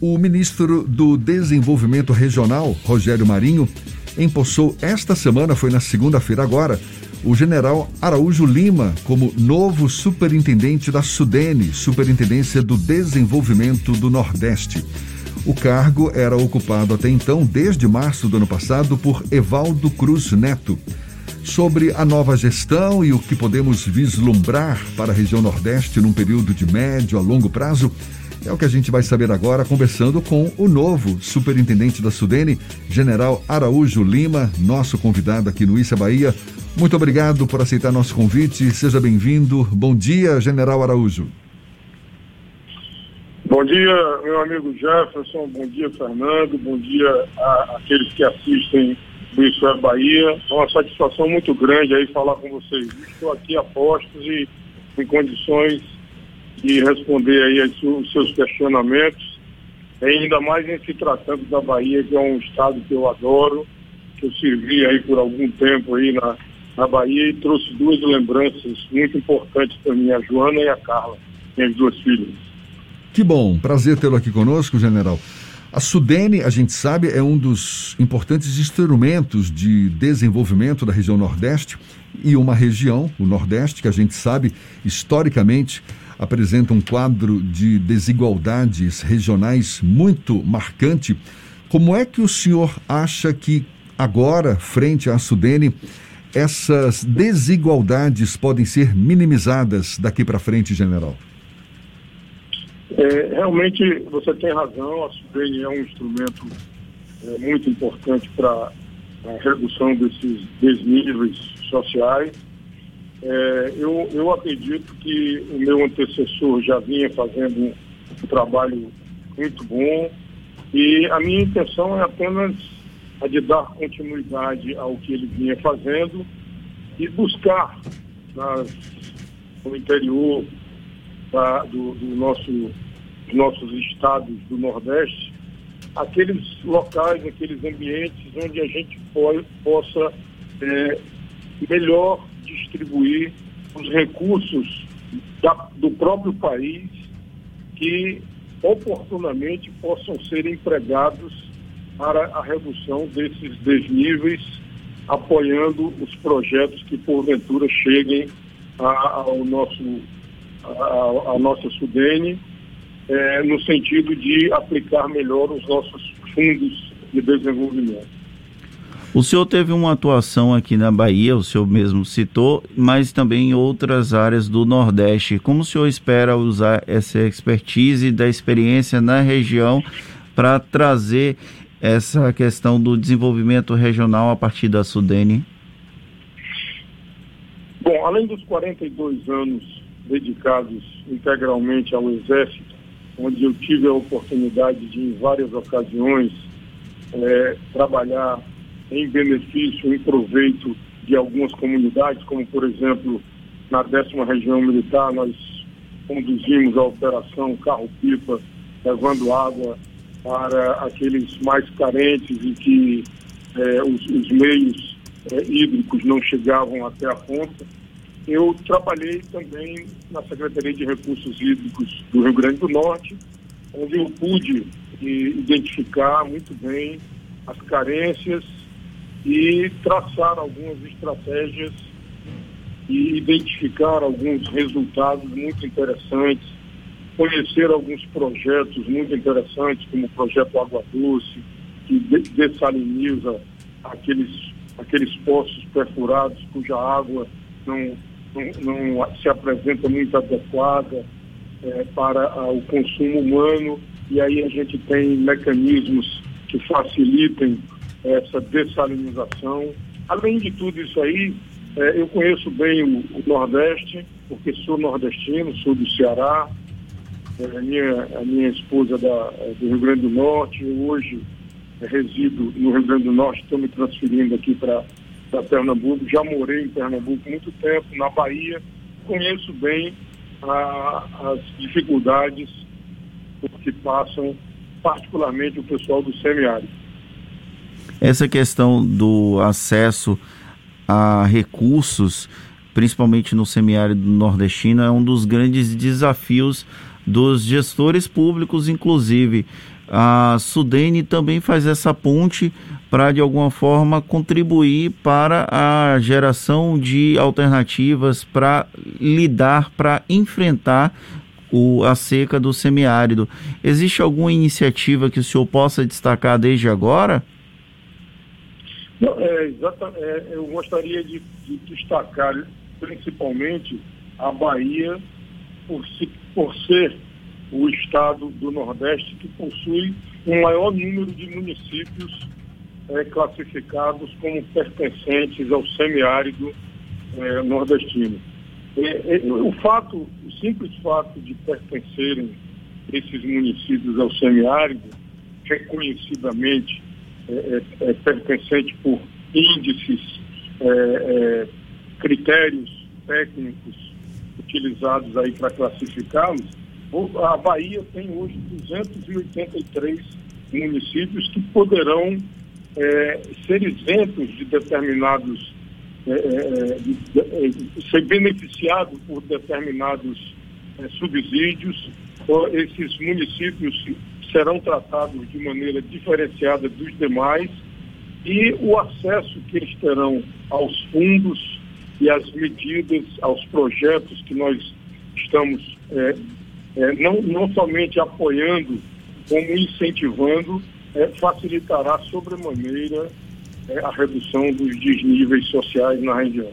O ministro do Desenvolvimento Regional, Rogério Marinho, empossou esta semana, foi na segunda-feira agora, o general Araújo Lima como novo superintendente da Sudene, Superintendência do Desenvolvimento do Nordeste. O cargo era ocupado até então, desde março do ano passado, por Evaldo Cruz Neto. Sobre a nova gestão e o que podemos vislumbrar para a região Nordeste num período de médio a longo prazo, é o que a gente vai saber agora, conversando com o novo superintendente da Sudene, General Araújo Lima, nosso convidado aqui no Issa Bahia. Muito obrigado por aceitar nosso convite. Seja bem-vindo. Bom dia, General Araújo. Bom dia, meu amigo Jefferson. Bom dia, Fernando. Bom dia àqueles que assistem o Isso Bahia. É uma satisfação muito grande aí falar com vocês. Estou aqui a postos e em condições e responder aí os seus questionamentos, ainda mais em se tratando da Bahia, que é um estado que eu adoro, que eu servi aí por algum tempo aí na, na Bahia e trouxe duas lembranças muito importantes para mim, a Joana e a Carla, minhas duas filhas. Que bom, prazer tê-lo aqui conosco, general. A Sudene, a gente sabe, é um dos importantes instrumentos de desenvolvimento da região Nordeste e uma região, o Nordeste, que a gente sabe historicamente apresenta um quadro de desigualdades regionais muito marcante. Como é que o senhor acha que agora, frente à Sudene, essas desigualdades podem ser minimizadas daqui para frente, general? É, realmente você tem razão, a Sudene é um instrumento é, muito importante para a redução desses desníveis sociais é, eu, eu acredito que o meu antecessor já vinha fazendo um trabalho muito bom e a minha intenção é apenas a de dar continuidade ao que ele vinha fazendo e buscar nas, no interior da, do, do nosso, dos nossos estados do Nordeste aqueles locais, aqueles ambientes onde a gente pode, possa é, melhor distribuir os recursos da, do próprio país que oportunamente possam ser empregados para a redução desses desníveis, apoiando os projetos que porventura cheguem ao nosso, a, a nossa Sudene, é, no sentido de aplicar melhor os nossos fundos de desenvolvimento. O senhor teve uma atuação aqui na Bahia, o senhor mesmo citou, mas também em outras áreas do Nordeste. Como o senhor espera usar essa expertise da experiência na região para trazer essa questão do desenvolvimento regional a partir da Sudene? Bom, além dos 42 anos dedicados integralmente ao Exército, onde eu tive a oportunidade de, em várias ocasiões, é, trabalhar em benefício, em proveito de algumas comunidades, como por exemplo na décima região militar nós conduzimos a operação carro-pipa, levando água para aqueles mais carentes e que eh, os, os, meios eh, hídricos não chegavam até a ponta. Eu trabalhei também na Secretaria de Recursos Hídricos do Rio Grande do Norte, onde eu pude identificar muito bem as carências e traçar algumas estratégias e identificar alguns resultados muito interessantes, conhecer alguns projetos muito interessantes, como o projeto Água Doce, que dessaliniza aqueles, aqueles poços perfurados cuja água não, não, não se apresenta muito adequada é, para a, o consumo humano, e aí a gente tem mecanismos que facilitem essa dessalinização. Além de tudo isso aí, é, eu conheço bem o, o, Nordeste, porque sou nordestino, sou do Ceará, é, a, minha, a minha esposa da, é do Rio Grande do Norte, eu hoje é, resido no Rio Grande do Norte, estou me transferindo aqui para Pernambuco, já morei em Pernambuco muito tempo, na Bahia, conheço bem a, as dificuldades que passam, particularmente o pessoal do semiárido. Essa questão do acesso a recursos, principalmente no semiárido nordestino, é um dos grandes desafios dos gestores públicos, inclusive. A Sudene também faz essa ponte para, de alguma forma, contribuir para a geração de alternativas para lidar, para enfrentar o, a seca do semiárido. Existe alguma iniciativa que o senhor possa destacar desde agora? É, exatamente, é, eu gostaria de, de, destacar principalmente a Bahia por, se, por ser o estado do Nordeste que possui um maior número de municípios é, classificados como pertencentes ao semiárido é, nordestino. É, é, o fato, o simples fato de pertencerem esses municípios ao semiárido, reconhecidamente é, é, é pertencente por índices, é, critérios técnicos utilizados aí para classificá-los, a Bahia tem hoje 283 municípios que poderão ser isentos de determinados é, é, é ser beneficiado por determinados é, subsídios, esses municípios serão tratados de maneira diferenciada dos demais e o acesso que eles terão aos fundos e às medidas, aos projetos que nós estamos é, é, não, não somente apoiando, como incentivando, é, facilitará sobremaneira é, a redução dos desníveis sociais na região.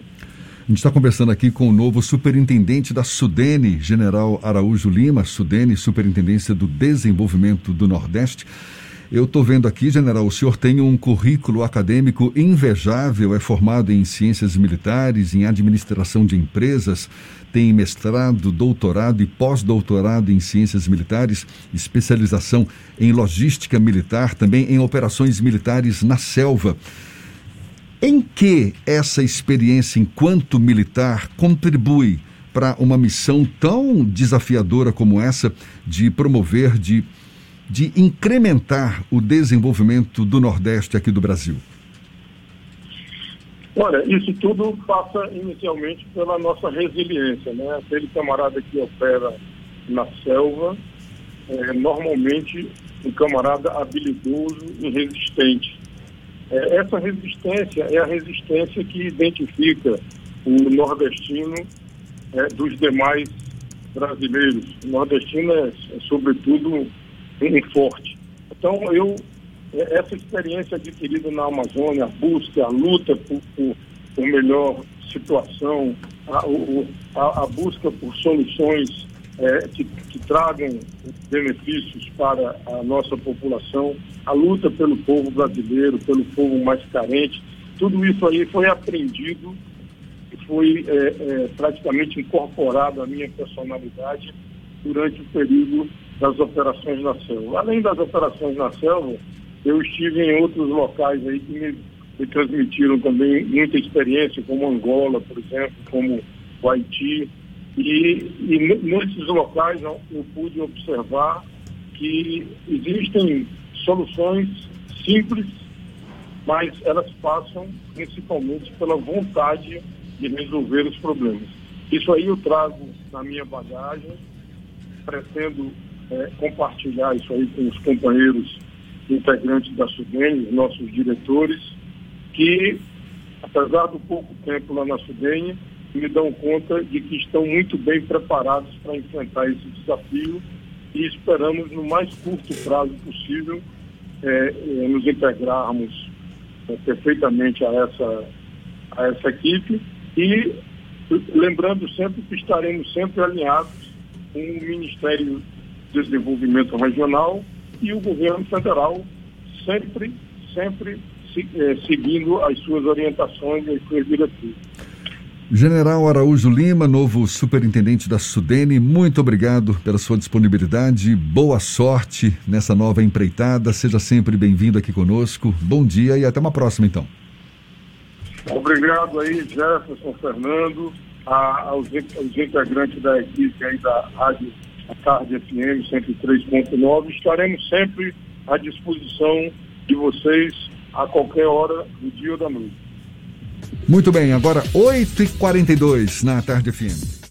A gente está conversando aqui com o novo superintendente da Sudene, General Araújo Lima, Sudene, Superintendência do Desenvolvimento do Nordeste. Eu estou vendo aqui, general, o senhor tem um currículo acadêmico invejável, é formado em ciências militares, em administração de empresas, tem mestrado, doutorado e pós-doutorado em ciências militares, especialização em logística militar, também em operações militares na selva. Em que essa experiência enquanto militar contribui para uma missão tão desafiadora como essa de promover, de, de incrementar o desenvolvimento do Nordeste aqui do Brasil? Olha, isso tudo passa inicialmente pela nossa resiliência, né? Aquele camarada que opera na selva, é, normalmente um camarada habilidoso e resistente. É, essa resistência é a resistência que identifica o nordestino é, dos demais brasileiros. O nordestino é, é sobretudo, um forte. Então, eu essa experiência adquirida na Amazônia, a busca, a luta por, por, por melhor situação, a, o, a, a, busca por soluções é, que, que tragam benefícios para a nossa população, a luta pelo povo brasileiro, pelo povo mais carente, tudo isso aí foi aprendido e foi é, é, praticamente incorporado à minha personalidade durante o período das operações na selva. Além das operações na selva, eu estive em outros locais aí que me, me transmitiram também muita experiência, como Angola, por exemplo, como o Haiti. E, e nesses locais eu pude observar que existem soluções simples, mas elas passam principalmente pela vontade de resolver os problemas. Isso aí eu trago na minha bagagem, pretendo é, compartilhar isso aí com os companheiros integrantes da SUDENE, nossos diretores, que, apesar do pouco tempo lá na SUDENE, me dão conta de que estão muito bem preparados para enfrentar esse desafio e esperamos, no mais curto prazo possível, é, nos integrarmos é, perfeitamente a essa, a essa equipe e lembrando sempre que estaremos sempre alinhados com o Ministério do Desenvolvimento Regional e o governo federal sempre, sempre eh, seguindo as suas orientações e as suas diretrizes. General Araújo Lima, novo superintendente da Sudene, muito obrigado pela sua disponibilidade. Boa sorte nessa nova empreitada. Seja sempre bem-vindo aqui conosco. Bom dia e até uma próxima, então. Obrigado aí, Jefferson, Fernando, a, aos, aos integrantes da equipe aí da Rádio Tarde FM 103.9. Estaremos sempre à disposição de vocês a qualquer hora do dia ou da noite. Muito bem, agora 8h42 na Tarde FM.